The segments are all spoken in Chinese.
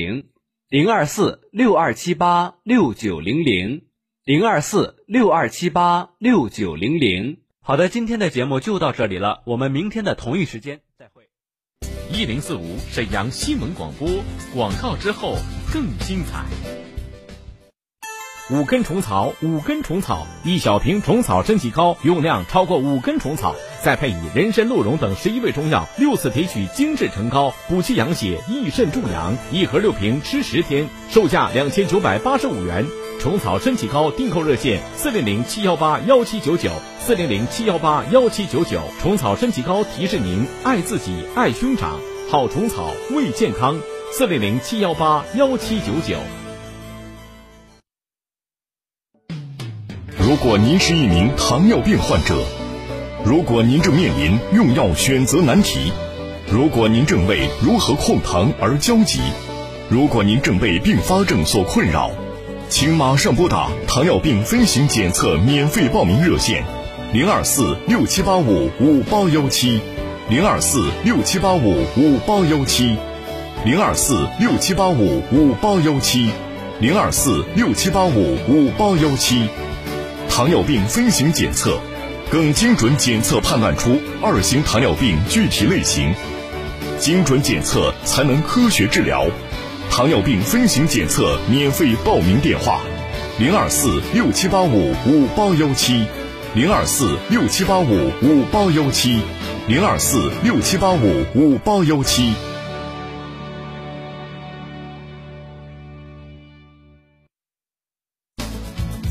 零零二四六二七八六九零零零二四六二七八六九零零。好的，今天的节目就到这里了，我们明天的同一时间再会。一零四五沈阳新闻广播，广告之后更精彩。五根虫草，五根虫草，一小瓶虫草身体膏，用量超过五根虫草，再配以人参、鹿茸等十一味中药，六次提取精制成膏，补气养血，益肾助阳。一盒六瓶，吃十天，售价两千九百八十五元。虫草身体膏订购热线：四零零七幺八幺七九九，四零零七幺八幺七九九。虫草身体膏提示您爱自己，爱兄长，好虫草为健康。四零零七幺八幺七九九。如果您是一名糖尿病患者，如果您正面临用药选择难题，如果您正为如何控糖而焦急，如果您正被并发症所困扰，请马上拨打糖尿病分型检测免费报名热线：零二四六七八五五八幺七，零二四六七八五五八幺七，零二四六七八五五八幺七，零二四六七八五五八幺七。糖尿病分型检测，更精准检测判断出二型糖尿病具体类型，精准检测才能科学治疗。糖尿病分型检测免费报名电话：零二四六七八五五八幺七，零二四六七八五五八幺七，零二四六七八五五八幺七。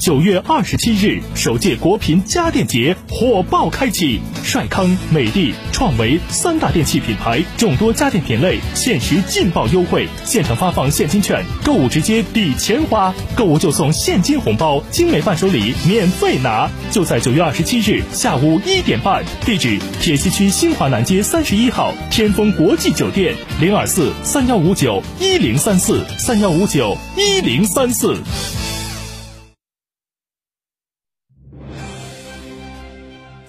九月二十七日，首届国品家电节火爆开启，帅康、美的、创维三大电器品牌众多家电品类限时劲爆优惠，现场发放现金券，购物直接抵钱花，购物就送现金红包，精美伴手礼免费拿。就在九月二十七日下午一点半，地址铁西区新华南街三十一号天丰国际酒店，零二四三幺五九一零三四三幺五九一零三四。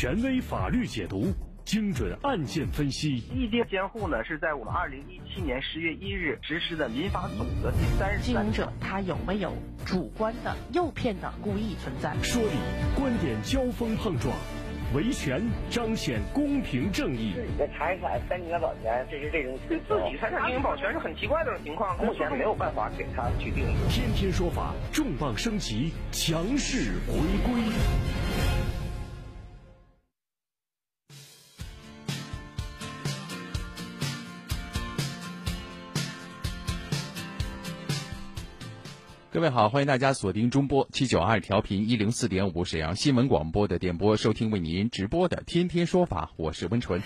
权威法律解读，精准案件分析。意见监护呢，是在我们二零一七年十月一日实施的民法总则第三十经营者他有没有主观的诱骗的故意存在？说理，观点交锋碰撞，维权彰显公平正义。自己的财产三年保全，这是这种对自己财产进行保全是很奇怪的一种情况，目前没有办法给他去定义。天天说法，重磅升级，强势回归。各位好，欢迎大家锁定中波七九二调频一零四点五沈阳新闻广播的电波，收听为您直播的《天天说法》，我是温纯。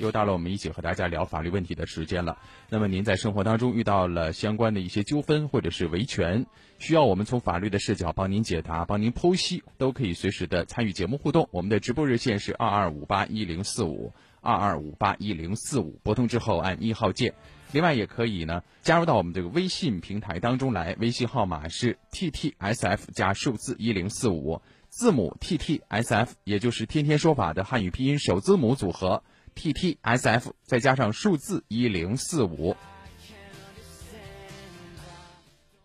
又到了我们一起和大家聊法律问题的时间了。那么您在生活当中遇到了相关的一些纠纷或者是维权，需要我们从法律的视角帮您解答、帮您剖析，都可以随时的参与节目互动。我们的直播热线是二二五八一零四五二二五八一零四五，拨通之后按一号键。另外也可以呢，加入到我们这个微信平台当中来，微信号码是 T T S F 加数字一零四五，字母 T T S F，也就是天天说法的汉语拼音首字母组合 T T S F，再加上数字一零四五。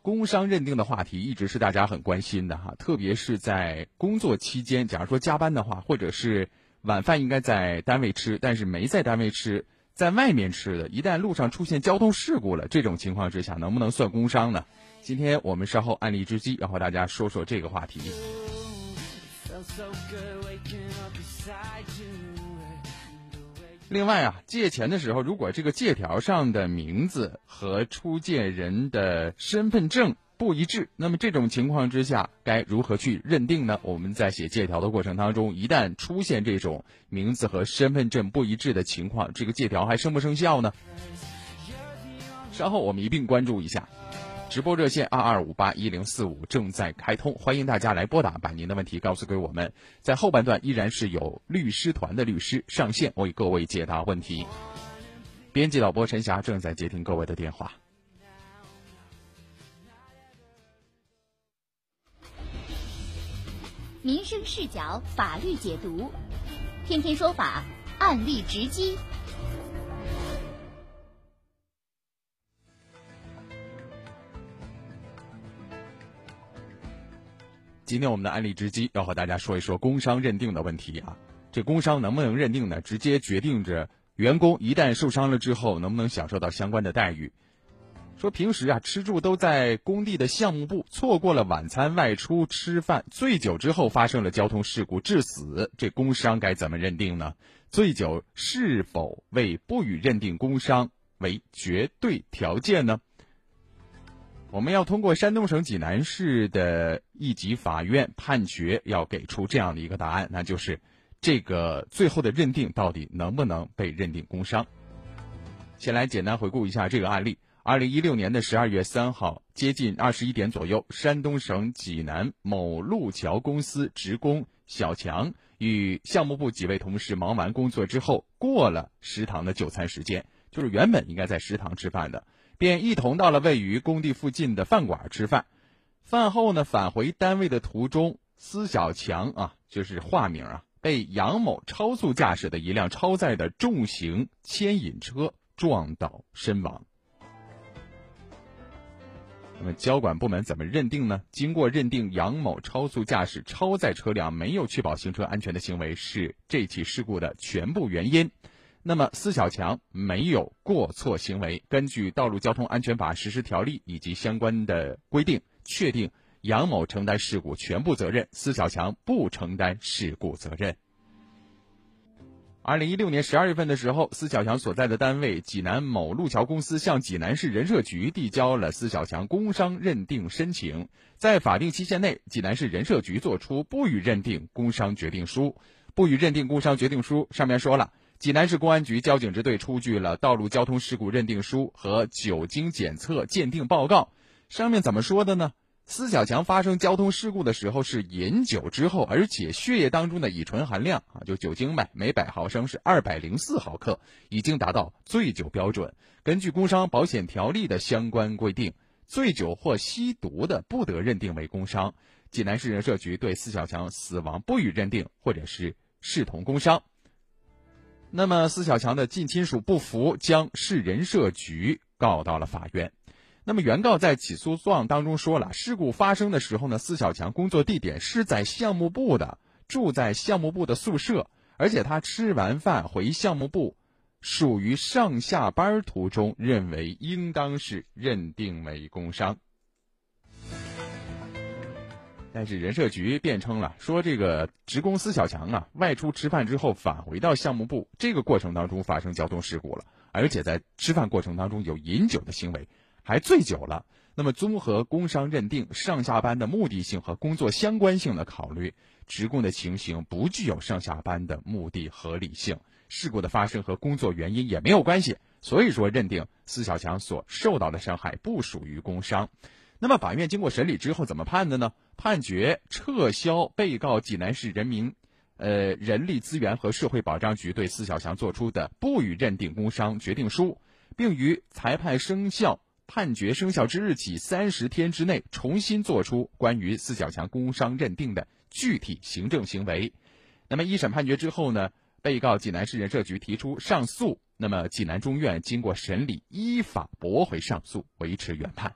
工伤认定的话题一直是大家很关心的哈，特别是在工作期间，假如说加班的话，或者是晚饭应该在单位吃，但是没在单位吃。在外面吃的，一旦路上出现交通事故了，这种情况之下能不能算工伤呢？今天我们稍后案例之机要和大家说说这个话题。另外啊，借钱的时候，如果这个借条上的名字和出借人的身份证。不一致，那么这种情况之下该如何去认定呢？我们在写借条的过程当中，一旦出现这种名字和身份证不一致的情况，这个借条还生不生效呢？稍后我们一并关注一下。直播热线二二五八一零四五正在开通，欢迎大家来拨打，把您的问题告诉给我们。在后半段依然是有律师团的律师上线为各位解答问题。编辑导播陈霞正在接听各位的电话。民生视角，法律解读，天天说法，案例直击。今天我们的案例直击要和大家说一说工伤认定的问题啊。这工伤能不能认定呢？直接决定着员工一旦受伤了之后能不能享受到相关的待遇。说平时啊吃住都在工地的项目部，错过了晚餐外出吃饭，醉酒之后发生了交通事故致死，这工伤该怎么认定呢？醉酒是否为不予认定工伤为绝对条件呢？我们要通过山东省济南市的一级法院判决，要给出这样的一个答案，那就是这个最后的认定到底能不能被认定工伤？先来简单回顾一下这个案例：二零一六年的十二月三号，接近二十一点左右，山东省济南某路桥公司职工小强与项目部几位同事忙完工作之后，过了食堂的就餐时间，就是原本应该在食堂吃饭的。便一同到了位于工地附近的饭馆吃饭。饭后呢，返回单位的途中，司小强啊，就是化名啊，被杨某超速驾驶的一辆超载的重型牵引车撞倒身亡。那么交管部门怎么认定呢？经过认定，杨某超速驾驶超载车辆没有确保行车安全的行为是这起事故的全部原因。那么，司小强没有过错行为。根据《道路交通安全法实施条例》以及相关的规定，确定杨某承担事故全部责任，司小强不承担事故责任。二零一六年十二月份的时候，司小强所在的单位济南某路桥公司向济南市人社局递交了司小强工伤认定申请，在法定期限内，济南市人社局作出不予认定工伤决定书。不予认定工伤决定书上面说了。济南市公安局交警支队出具了道路交通事故认定书和酒精检测鉴定报告，上面怎么说的呢？司小强发生交通事故的时候是饮酒之后，而且血液当中的乙醇含量啊，就酒精呗，每百毫升是二百零四毫克，已经达到醉酒标准。根据工伤保险条例的相关规定，醉酒或吸毒的不得认定为工伤。济南市人社局对司小强死亡不予认定，或者是视同工伤。那么，司小强的近亲属不服，将市人社局告到了法院。那么，原告在起诉状当中说了，事故发生的时候呢，司小强工作地点是在项目部的，住在项目部的宿舍，而且他吃完饭回项目部，属于上下班途中，认为应当是认定为工伤。但是人社局辩称了，说这个职工司小强啊，外出吃饭之后返回到项目部，这个过程当中发生交通事故了，而且在吃饭过程当中有饮酒的行为，还醉酒了。那么综合工伤认定、上下班的目的性和工作相关性的考虑，职工的情形不具有上下班的目的合理性，事故的发生和工作原因也没有关系，所以说认定司小强所受到的伤害不属于工伤。那么法院经过审理之后怎么判的呢？判决撤销被告济南市人民，呃人力资源和社会保障局对司小强作出的不予认定工伤决定书，并于裁判生效、判决生效之日起三十天之内重新作出关于四小强工伤认定的具体行政行为。那么一审判决之后呢？被告济南市人社局提出上诉，那么济南中院经过审理依法驳回上诉，维持原判。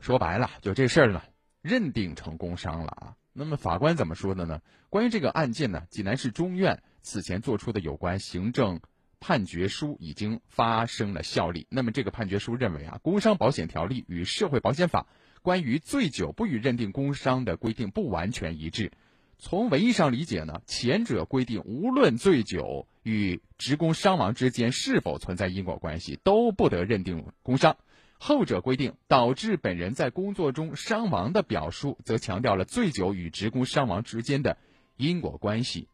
说白了，就这事儿呢，认定成工伤了啊。那么法官怎么说的呢？关于这个案件呢，济南市中院此前作出的有关行政判决书已经发生了效力。那么这个判决书认为啊，工伤保险条例与社会保险法关于醉酒不予认定工伤的规定不完全一致。从文义上理解呢，前者规定无论醉酒与职工伤亡之间是否存在因果关系，都不得认定工伤。后者规定导致本人在工作中伤亡的表述，则强调了醉酒与职工伤亡之间的因果关系。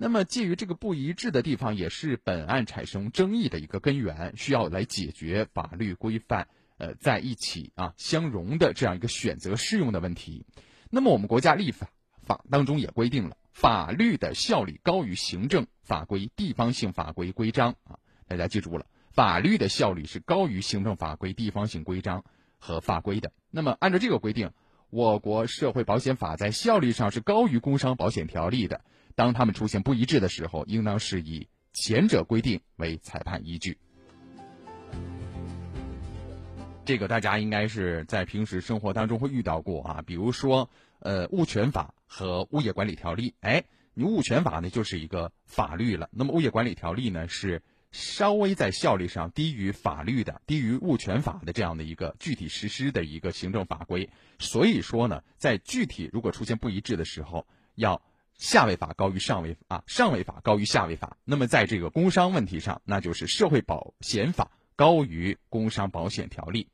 那么，基于这个不一致的地方，也是本案产生争议的一个根源，需要来解决法律规范呃在一起啊相融的这样一个选择适用的问题。那么，我们国家立法法当中也规定了，法律的效力高于行政法规、地方性法规规章啊。大家记住了，法律的效力是高于行政法规、地方性规章和法规的。那么，按照这个规定，我国社会保险法在效力上是高于工伤保险条例的。当他们出现不一致的时候，应当是以前者规定为裁判依据。这个大家应该是在平时生活当中会遇到过啊，比如说呃物权法和物业管理条例。哎，你物权法呢就是一个法律了，那么物业管理条例呢是稍微在效力上低于法律的、低于物权法的这样的一个具体实施的一个行政法规。所以说呢，在具体如果出现不一致的时候，要。下位法高于上位啊，上位法高于下位法。那么在这个工伤问题上，那就是社会保险法高于工伤保险条例。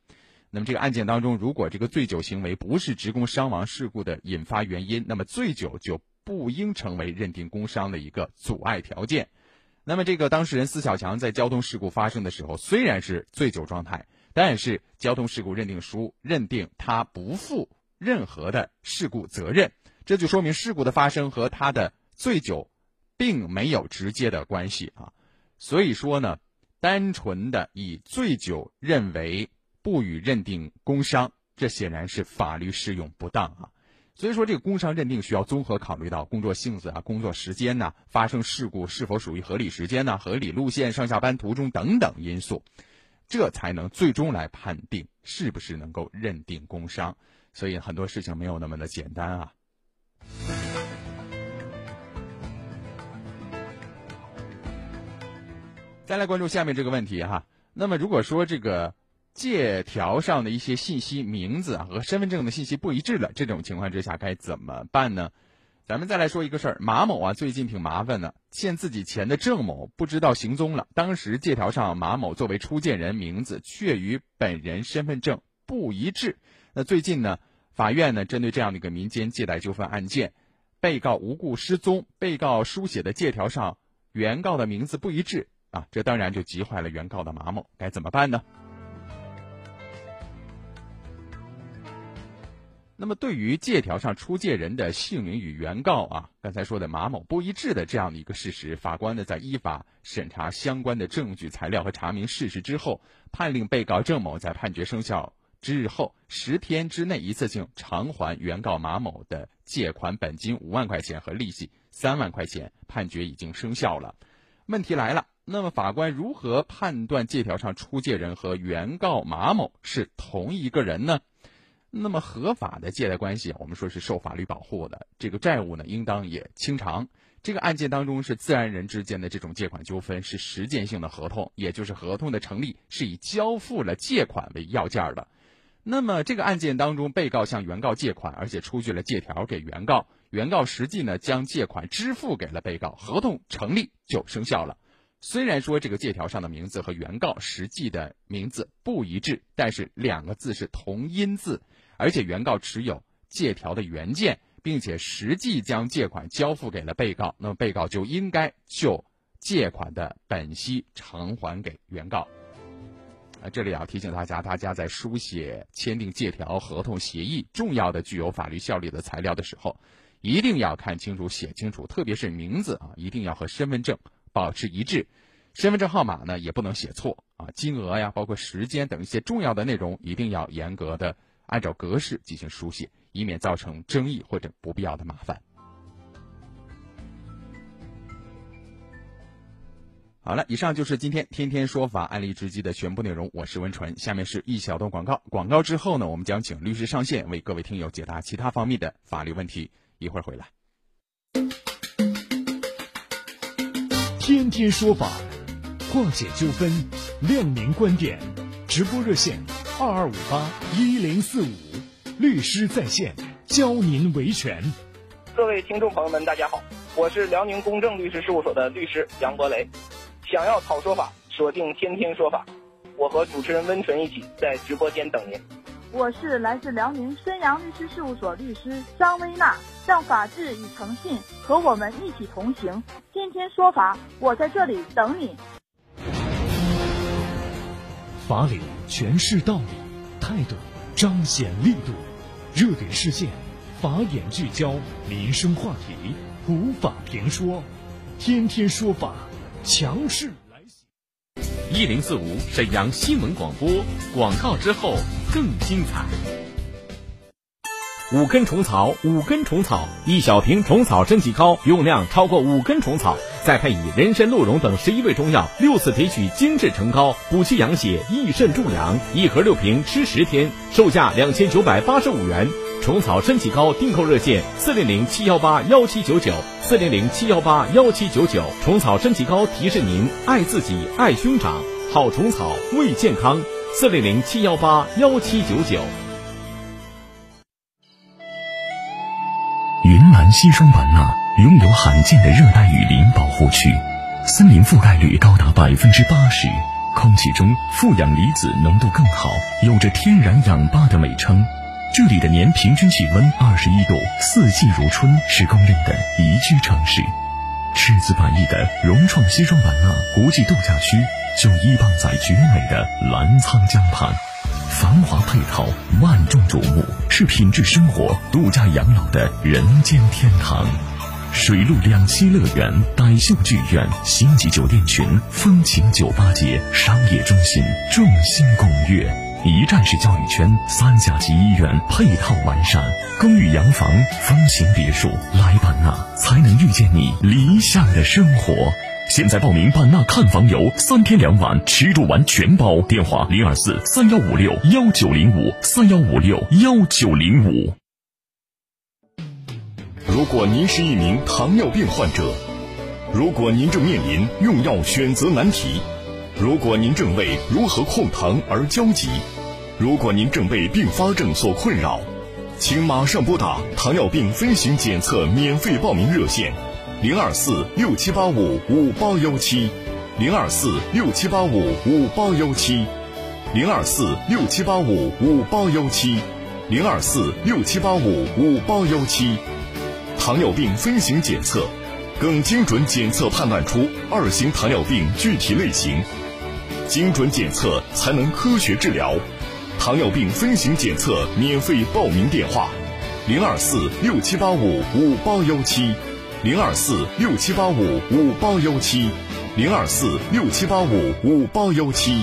那么这个案件当中，如果这个醉酒行为不是职工伤亡事故的引发原因，那么醉酒就不应成为认定工伤的一个阻碍条件。那么这个当事人司小强在交通事故发生的时候，虽然是醉酒状态，但是交通事故认定书认定他不负任何的事故责任。这就说明事故的发生和他的醉酒，并没有直接的关系啊，所以说呢，单纯的以醉酒认为不予认定工伤，这显然是法律适用不当啊。所以说这个工伤认定需要综合考虑到工作性质啊、工作时间呐、发生事故是否属于合理时间呐、合理路线、上下班途中等等因素，这才能最终来判定是不是能够认定工伤。所以很多事情没有那么的简单啊。再来关注下面这个问题哈。那么如果说这个借条上的一些信息、名字和身份证的信息不一致了，这种情况之下该怎么办呢？咱们再来说一个事儿，马某啊最近挺麻烦的，欠自己钱的郑某不知道行踪了。当时借条上马某作为出借人名字却与本人身份证不一致。那最近呢？法院呢，针对这样的一个民间借贷纠纷案件，被告无故失踪，被告书写的借条上原告的名字不一致啊，这当然就急坏了原告的马某，该怎么办呢？那么，对于借条上出借人的姓名与原告啊，刚才说的马某不一致的这样的一个事实，法官呢在依法审查相关的证据材料和查明事实之后，判令被告郑某在判决生效。之日后十天之内一次性偿还原告马某的借款本金五万块钱和利息三万块钱，判决已经生效了。问题来了，那么法官如何判断借条上出借人和原告马某是同一个人呢？那么合法的借贷关系，我们说是受法律保护的，这个债务呢，应当也清偿。这个案件当中是自然人之间的这种借款纠纷，是实践性的合同，也就是合同的成立是以交付了借款为要件的。那么这个案件当中，被告向原告借款，而且出具了借条给原告，原告实际呢将借款支付给了被告，合同成立就生效了。虽然说这个借条上的名字和原告实际的名字不一致，但是两个字是同音字，而且原告持有借条的原件，并且实际将借款交付给了被告，那么被告就应该就借款的本息偿还给原告。啊，这里要提醒大家，大家在书写、签订借条、合同、协议重要的具有法律效力的材料的时候，一定要看清楚、写清楚，特别是名字啊，一定要和身份证保持一致，身份证号码呢也不能写错啊，金额呀，包括时间等一些重要的内容，一定要严格的按照格式进行书写，以免造成争议或者不必要的麻烦。好了，以上就是今天天天说法案例直击的全部内容。我是温纯，下面是一小段广告。广告之后呢，我们将请律师上线为各位听友解答其他方面的法律问题。一会儿回来。天天说法，化解纠纷，亮明观点。直播热线：二二五八一零四五，律师在线教您维权。各位听众朋友们，大家好，我是辽宁公正律师事务所的律师杨博雷。想要讨说法，锁定天天说法，我和主持人温纯一起在直播间等您。我是来自辽宁申阳律师事务所律师张薇娜，让法治与诚信和我们一起同行。天天说法，我在这里等你。法理诠释道理，态度彰显力度，热点事件，法眼聚焦，民生话题，普法评说，天天说法，强势来袭。一零四五沈阳新闻广播广告之后更精彩。五根虫草，五根虫草，一小瓶虫草参几膏，用量超过五根虫草，再配以人参、鹿茸等十一味中药，六次提取精制成膏，补气养血，益肾助阳。一盒六瓶，吃十天，售价两千九百八十五元。虫草参几膏订购热线：四零零七幺八幺七九九，四零零七幺八幺七九九。虫草参几膏提示您爱自己，爱兄长，好虫草为健康。四零零七幺八幺七九九。南西双版纳拥有罕见的热带雨林保护区，森林覆盖率高达百分之八十，空气中负氧离子浓度更好，有着“天然氧吧”的美称。这里的年平均气温二十一度，四季如春，是公认的宜居城市。赤子百亿的融创西双版纳国际度假区就依傍在绝美的澜沧江畔。繁华配套，万众瞩目，是品质生活、度假养老的人间天堂。水陆两栖乐园、傣秀剧院、星级酒店群、风情酒吧街、商业中心，众星拱月，一站式教育圈，三甲级医院，配套完善，公寓洋房、风情别墅，来版纳才能遇见你理想的生活。现在报名版纳看房游，三天两晚，吃住玩全包。电话零二四三幺五六幺九零五三幺五六幺九零五。如果您是一名糖尿病患者，如果您正面临用药选择难题，如果您正为如何控糖而焦急，如果您正被并发症所困扰，请马上拨打糖尿病飞行检测免费报名热线。零二四六七八五五八幺七，零二四六七八五五八幺七，零二四六七八五五八幺七，零二四六七八五五八幺七。糖尿病分型检测，更精准检测判断出二型糖尿病具体类型，精准检测才能科学治疗。糖尿病分型检测免费报名电话：零二四六七八五五八幺七。零二四六七八五五八幺七，零二四六七八五五八幺七。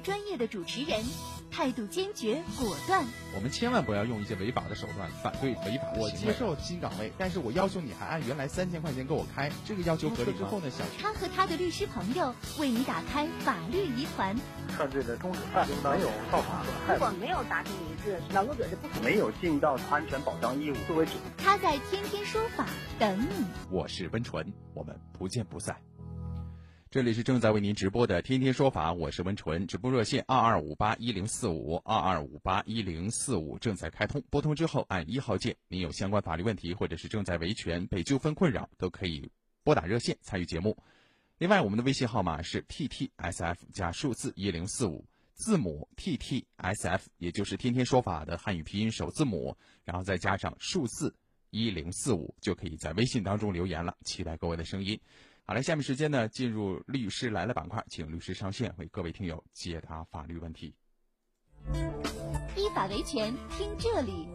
专业的主持人，态度坚决果断。我们千万不要用一些违法的手段反对违法的我接受新岗位，但是我要求你还按原来三千块钱给我开，这个要求合理之后呢，小他和他的律师朋友为你打开法律疑团。犯罪的终止犯没有造成损害，如果没有达成一致，劳动者是不可没有尽到安全保障义务作为主。他在天天说法等你。我是温纯，我们不见不散。这里是正在为您直播的《天天说法》，我是温纯，直播热线二二五八一零四五二二五八一零四五正在开通，拨通之后按一号键。您有相关法律问题或者是正在维权被纠纷困扰，都可以拨打热线参与节目。另外，我们的微信号码是 t t s f 加数字一零四五，字母 t t s f，也就是天天说法的汉语拼音首字母，然后再加上数字一零四五，就可以在微信当中留言了。期待各位的声音。好了，下面时间呢，进入律师来了板块，请律师上线为各位听友解答法律问题。依法维权，听这里，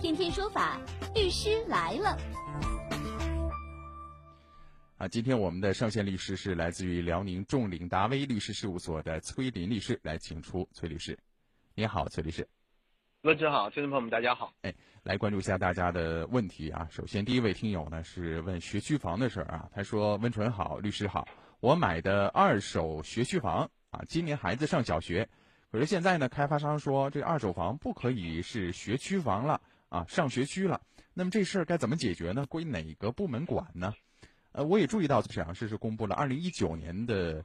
天天说法，律师来了。啊，今天我们的上线律师是来自于辽宁众领达威律师事务所的崔林律师，来请出崔律师。你好，崔律师。温晨好，听众朋友们大家好。哎，来关注一下大家的问题啊。首先，第一位听友呢是问学区房的事儿啊。他说：“温纯好，律师好，我买的二手学区房啊，今年孩子上小学，可是现在呢，开发商说这二手房不可以是学区房了啊，上学区了。那么这事儿该怎么解决呢？归哪个部门管呢？呃，我也注意到沈阳市是公布了二零一九年的。”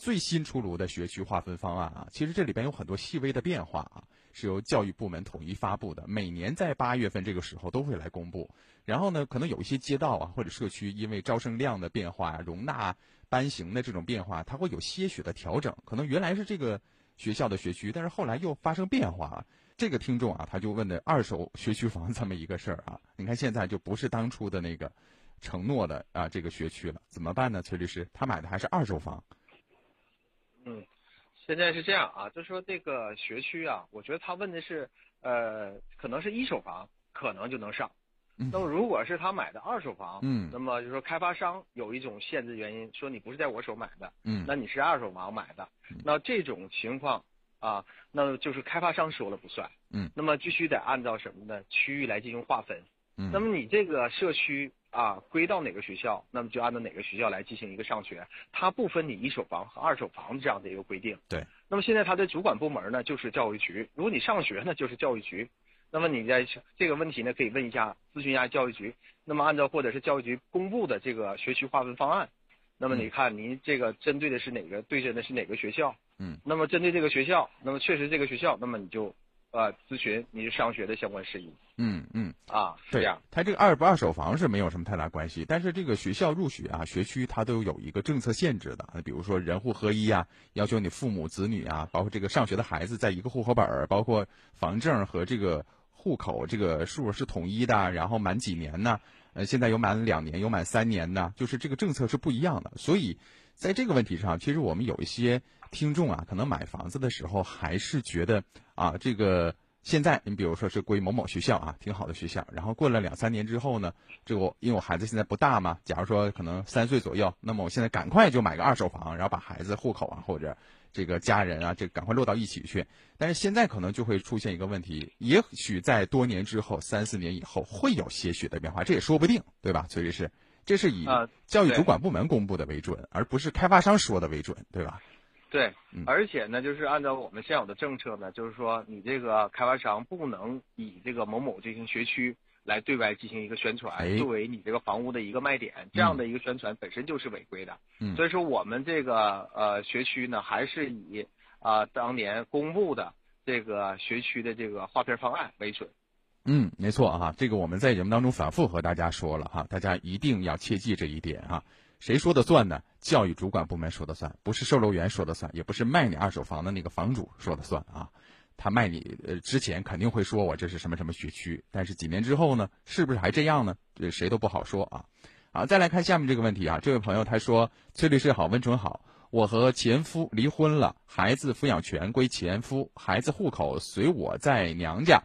最新出炉的学区划分方案啊，其实这里边有很多细微的变化啊，是由教育部门统一发布的。每年在八月份这个时候都会来公布。然后呢，可能有一些街道啊或者社区，因为招生量的变化、容纳班型的这种变化，它会有些许的调整。可能原来是这个学校的学区，但是后来又发生变化。这个听众啊，他就问的二手学区房这么一个事儿啊，你看现在就不是当初的那个承诺的啊这个学区了，怎么办呢？崔律师，他买的还是二手房。嗯，现在是这样啊，就说这个学区啊，我觉得他问的是，呃，可能是一手房，可能就能上。那么如果是他买的二手房，嗯，那么就说开发商有一种限制原因，说你不是在我手买的，嗯，那你是二手房买的，那这种情况啊，那就是开发商说了不算，嗯，那么必须得按照什么呢？区域来进行划分，嗯，那么你这个社区。啊，归到哪个学校，那么就按照哪个学校来进行一个上学，它不分你一手房和二手房这样的一个规定。对。那么现在它的主管部门呢，就是教育局。如果你上学呢，就是教育局。那么你在这个问题呢，可以问一下咨询一下教育局。那么按照或者是教育局公布的这个学区划分方案，那么你看您这个针对的是哪个对阵的是哪个学校？嗯。那么针对这个学校，那么确实这个学校，那么你就。呃，咨询你上学的相关事宜。嗯嗯啊，这样。他这个二不二手房是没有什么太大关系，但是这个学校入学啊，学区它都有一个政策限制的。比如说人户合一啊，要求你父母子女啊，包括这个上学的孩子在一个户口本儿，包括房证和这个户口这个数是统一的，然后满几年呢？呃，现在有满两年，有满三年呢，就是这个政策是不一样的。所以在这个问题上，其实我们有一些。听众啊，可能买房子的时候还是觉得啊，这个现在你比如说是归某某学校啊，挺好的学校。然后过了两三年之后呢，这个因为我孩子现在不大嘛，假如说可能三岁左右，那么我现在赶快就买个二手房，然后把孩子户口啊或者这个家人啊，这赶快落到一起去。但是现在可能就会出现一个问题，也许在多年之后，三四年以后会有些许的变化，这也说不定，对吧？崔律师，这是以教育主管部门公布的为准，而不是开发商说的为准，对吧？对，而且呢，就是按照我们现有的政策呢，就是说你这个开发商不能以这个某某进行学区来对外进行一个宣传，作为你这个房屋的一个卖点，这样的一个宣传本身就是违规的。嗯，所以说我们这个呃学区呢，还是以啊当年公布的这个学区的这个划片方案为准。嗯，没错哈，这个我们在节目当中反复和大家说了哈，大家一定要切记这一点哈。谁说的算呢？教育主管部门说的算，不是售楼员说的算，也不是卖你二手房的那个房主说的算啊。他卖你呃之前肯定会说我这是什么什么学区，但是几年之后呢，是不是还这样呢？这谁都不好说啊。好，再来看下面这个问题啊，这位朋友他说：“崔律师好，温纯好，我和前夫离婚了，孩子抚养权归前夫，孩子户口随我在娘家。”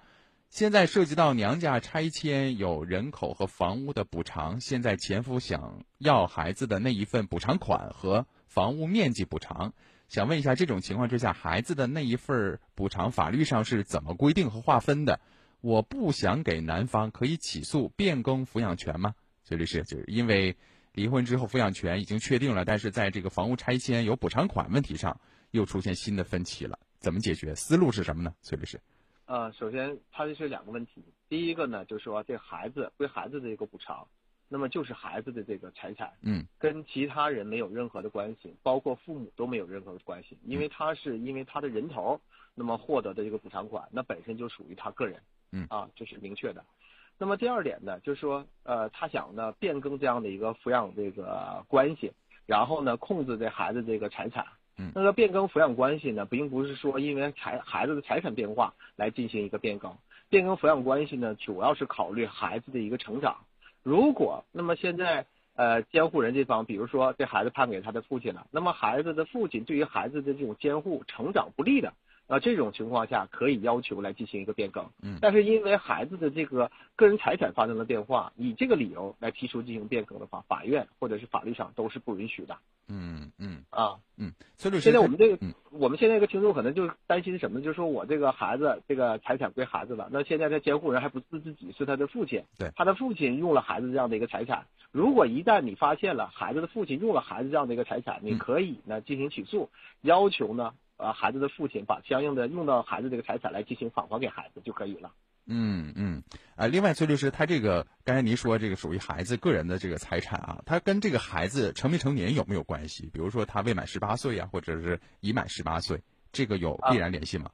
现在涉及到娘家拆迁有人口和房屋的补偿，现在前夫想要孩子的那一份补偿款和房屋面积补偿，想问一下，这种情况之下，孩子的那一份补偿法律上是怎么规定和划分的？我不想给男方可以起诉变更抚养权吗？崔律师，就是因为离婚之后抚养权已经确定了，但是在这个房屋拆迁有补偿款问题上又出现新的分歧了，怎么解决？思路是什么呢？崔律师。呃，首先，它这是两个问题。第一个呢，就是说这孩子归孩子的一个补偿，那么就是孩子的这个财产，嗯，跟其他人没有任何的关系，包括父母都没有任何的关系，因为他是因为他的人头，那么获得的这个补偿款，那本身就属于他个人，嗯，啊，这是明确的。那么第二点呢，就是说，呃，他想呢变更这样的一个抚养这个关系，然后呢控制这孩子这个财产。那个变更抚养关系呢，并不是说因为财孩子的财产变化来进行一个变更，变更抚养关系呢，主要是考虑孩子的一个成长。如果那么现在呃监护人这方，比如说这孩子判给他的父亲了，那么孩子的父亲对于孩子的这种监护成长不利的，啊，这种情况下可以要求来进行一个变更。嗯，但是因为孩子的这个个人财产发生了变化，以这个理由来提出进行变更的话，法院或者是法律上都是不允许的。嗯嗯啊嗯，崔律师，现在我们这个、嗯、我们现在一个听众可能就担心什么？就是说我这个孩子这个财产归孩子了，那现在他监护人还不是自己，是他的父亲。对，他的父亲用了孩子这样的一个财产，如果一旦你发现了孩子的父亲用了孩子这样的一个财产，你可以呢进行起诉，要求呢呃孩子的父亲把相应的用到孩子这个财产来进行返还给孩子就可以了。嗯嗯，啊，另外，崔律师，他这个刚才您说这个属于孩子个人的这个财产啊，他跟这个孩子成没成年有没有关系？比如说他未满十八岁啊，或者是已满十八岁，这个有必然联系吗？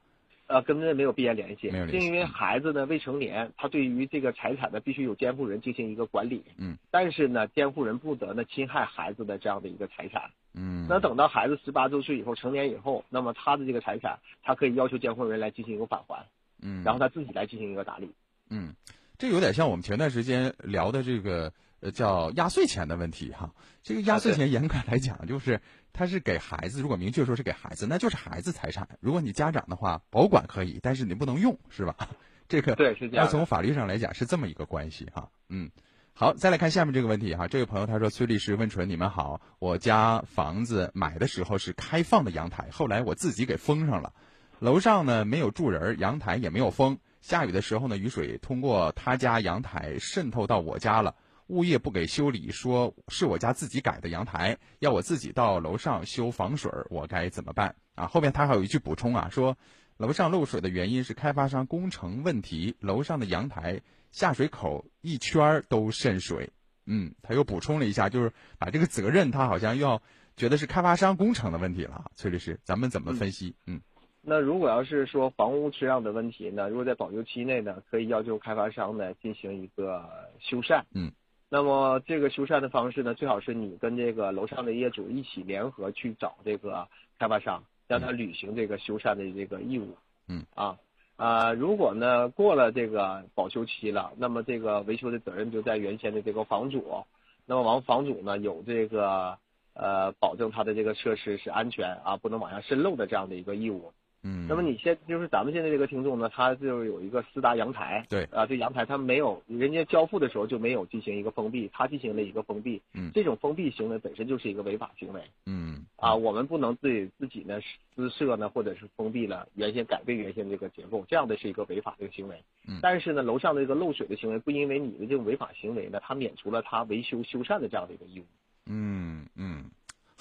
呃，跟这没有必然联系，没有联系。因为孩子呢未成年，他对于这个财产呢必须有监护人进行一个管理。嗯。但是呢，监护人不得呢侵害孩子的这样的一个财产。嗯。那等到孩子十八周岁以后成年以后，那么他的这个财产，他可以要求监护人来进行一个返还。嗯。然后他自己来进行一个打理。嗯，这有点像我们前段时间聊的这个呃叫压岁钱的问题哈。这个压岁钱严格来讲，就是它是给孩子，如果明确说是给孩子，那就是孩子财产。如果你家长的话，保管可以，但是你不能用，是吧？这个对是这样。要从法律上来讲是这么一个关系哈。嗯，好，再来看下面这个问题哈。这位朋友他说：“崔律师、温纯，你们好，我家房子买的时候是开放的阳台，后来我自己给封上了，楼上呢没有住人，阳台也没有封。”下雨的时候呢，雨水通过他家阳台渗透到我家了。物业不给修理，说是我家自己改的阳台，要我自己到楼上修防水，我该怎么办啊？后面他还有一句补充啊，说楼上漏水的原因是开发商工程问题，楼上的阳台下水口一圈都渗水。嗯，他又补充了一下，就是把这个责任他好像要觉得是开发商工程的问题了。崔律师，咱们怎么分析？嗯。那如果要是说房屋质量的问题呢，如果在保修期内呢，可以要求开发商呢进行一个修缮。嗯。那么这个修缮的方式呢，最好是你跟这个楼上的业主一起联合去找这个开发商，让他履行这个修缮的这个义务。嗯。啊啊，如果呢过了这个保修期了，那么这个维修的责任就在原先的这个房主。那么王房主呢有这个呃保证他的这个设施是安全啊，不能往下渗漏的这样的一个义务。嗯，那么你现就是咱们现在这个听众呢，他就是有一个私搭阳台，对。啊，这阳台他没有，人家交付的时候就没有进行一个封闭，他进行了一个封闭，嗯，这种封闭行为本身就是一个违法行为，嗯，啊，我们不能自己自己呢私设呢，或者是封闭了原先改变原先这个结构，这样的是一个违法的行为，嗯，但是呢，楼上的这个漏水的行为不因为你的这种违法行为呢，他免除了他维修修缮的这样的一个义务，嗯嗯。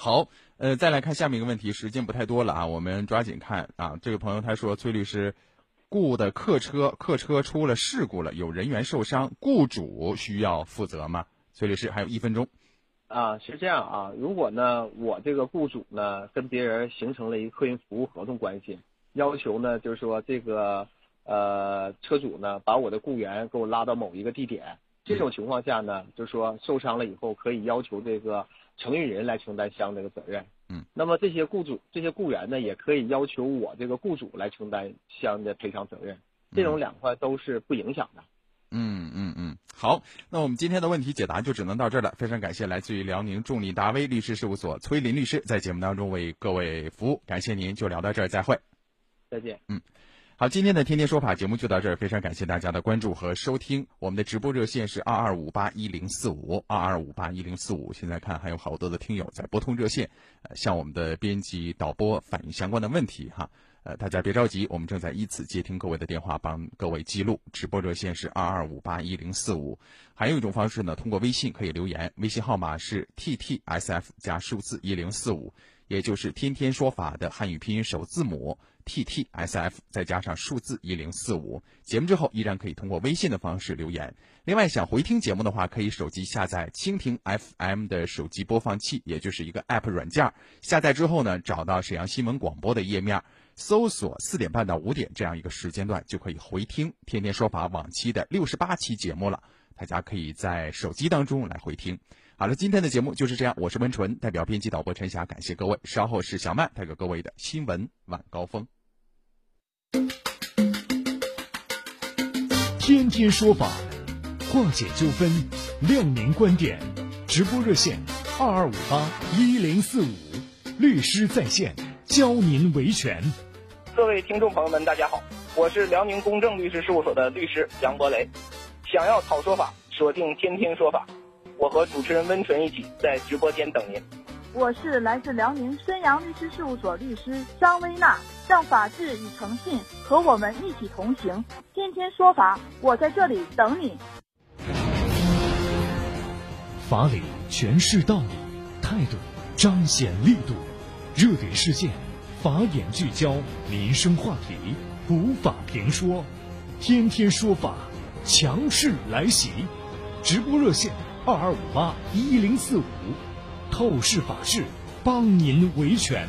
好，呃，再来看下面一个问题，时间不太多了啊，我们抓紧看啊。这位朋友他说，崔律师，雇的客车客车出了事故了，有人员受伤，雇主需要负责吗？崔律师还有一分钟。啊，是这样啊，如果呢，我这个雇主呢跟别人形成了一个客运服务合同关系，要求呢就是说这个呃车主呢把我的雇员给我拉到某一个地点，这种情况下呢，就是说受伤了以后可以要求这个。承运人来承担相应这个责任，嗯，那么这些雇主、这些雇员呢，也可以要求我这个雇主来承担相应的赔偿责任，这种两块都是不影响的。嗯嗯嗯，好，那我们今天的问题解答就只能到这儿了。非常感谢来自于辽宁众利达威律师事务所崔林律师在节目当中为各位服务，感谢您，就聊到这儿，再会。再见。嗯。好，今天的天天说法节目就到这儿，非常感谢大家的关注和收听。我们的直播热线是二二五八一零四五二二五八一零四五。现在看还有好多的听友在拨通热线，呃，向我们的编辑导播反映相关的问题哈。呃，大家别着急，我们正在依次接听各位的电话，帮各位记录。直播热线是二二五八一零四五。还有一种方式呢，通过微信可以留言，微信号码是 t t s f 加数字一零四五，也就是天天说法的汉语拼音首字母。T T S F 再加上数字一零四五，节目之后依然可以通过微信的方式留言。另外，想回听节目的话，可以手机下载蜻蜓 FM 的手机播放器，也就是一个 App 软件。下载之后呢，找到沈阳新闻广播的页面，搜索四点半到五点这样一个时间段，就可以回听《天天说法》往期的六十八期节目了。大家可以在手机当中来回听。好了，今天的节目就是这样，我是温纯，代表编辑导播陈霞，感谢各位。稍后是小曼带给各位的新闻晚高峰。天天说法，化解纠纷，亮明观点。直播热线：二二五八一零四五，律师在线教您维权。各位听众朋友们，大家好，我是辽宁公正律师事务所的律师杨博雷。想要讨说法，锁定天天说法，我和主持人温纯一起在直播间等您。我是来自辽宁申阳律师事务所律师张薇娜，让法治与诚信和我们一起同行。天天说法，我在这里等你。法理诠释道理，态度彰显力度，热点事件，法眼聚焦，民生话题，普法评说，天天说法，强势来袭。直播热线二二五八一零四五。透视法治，帮您维权。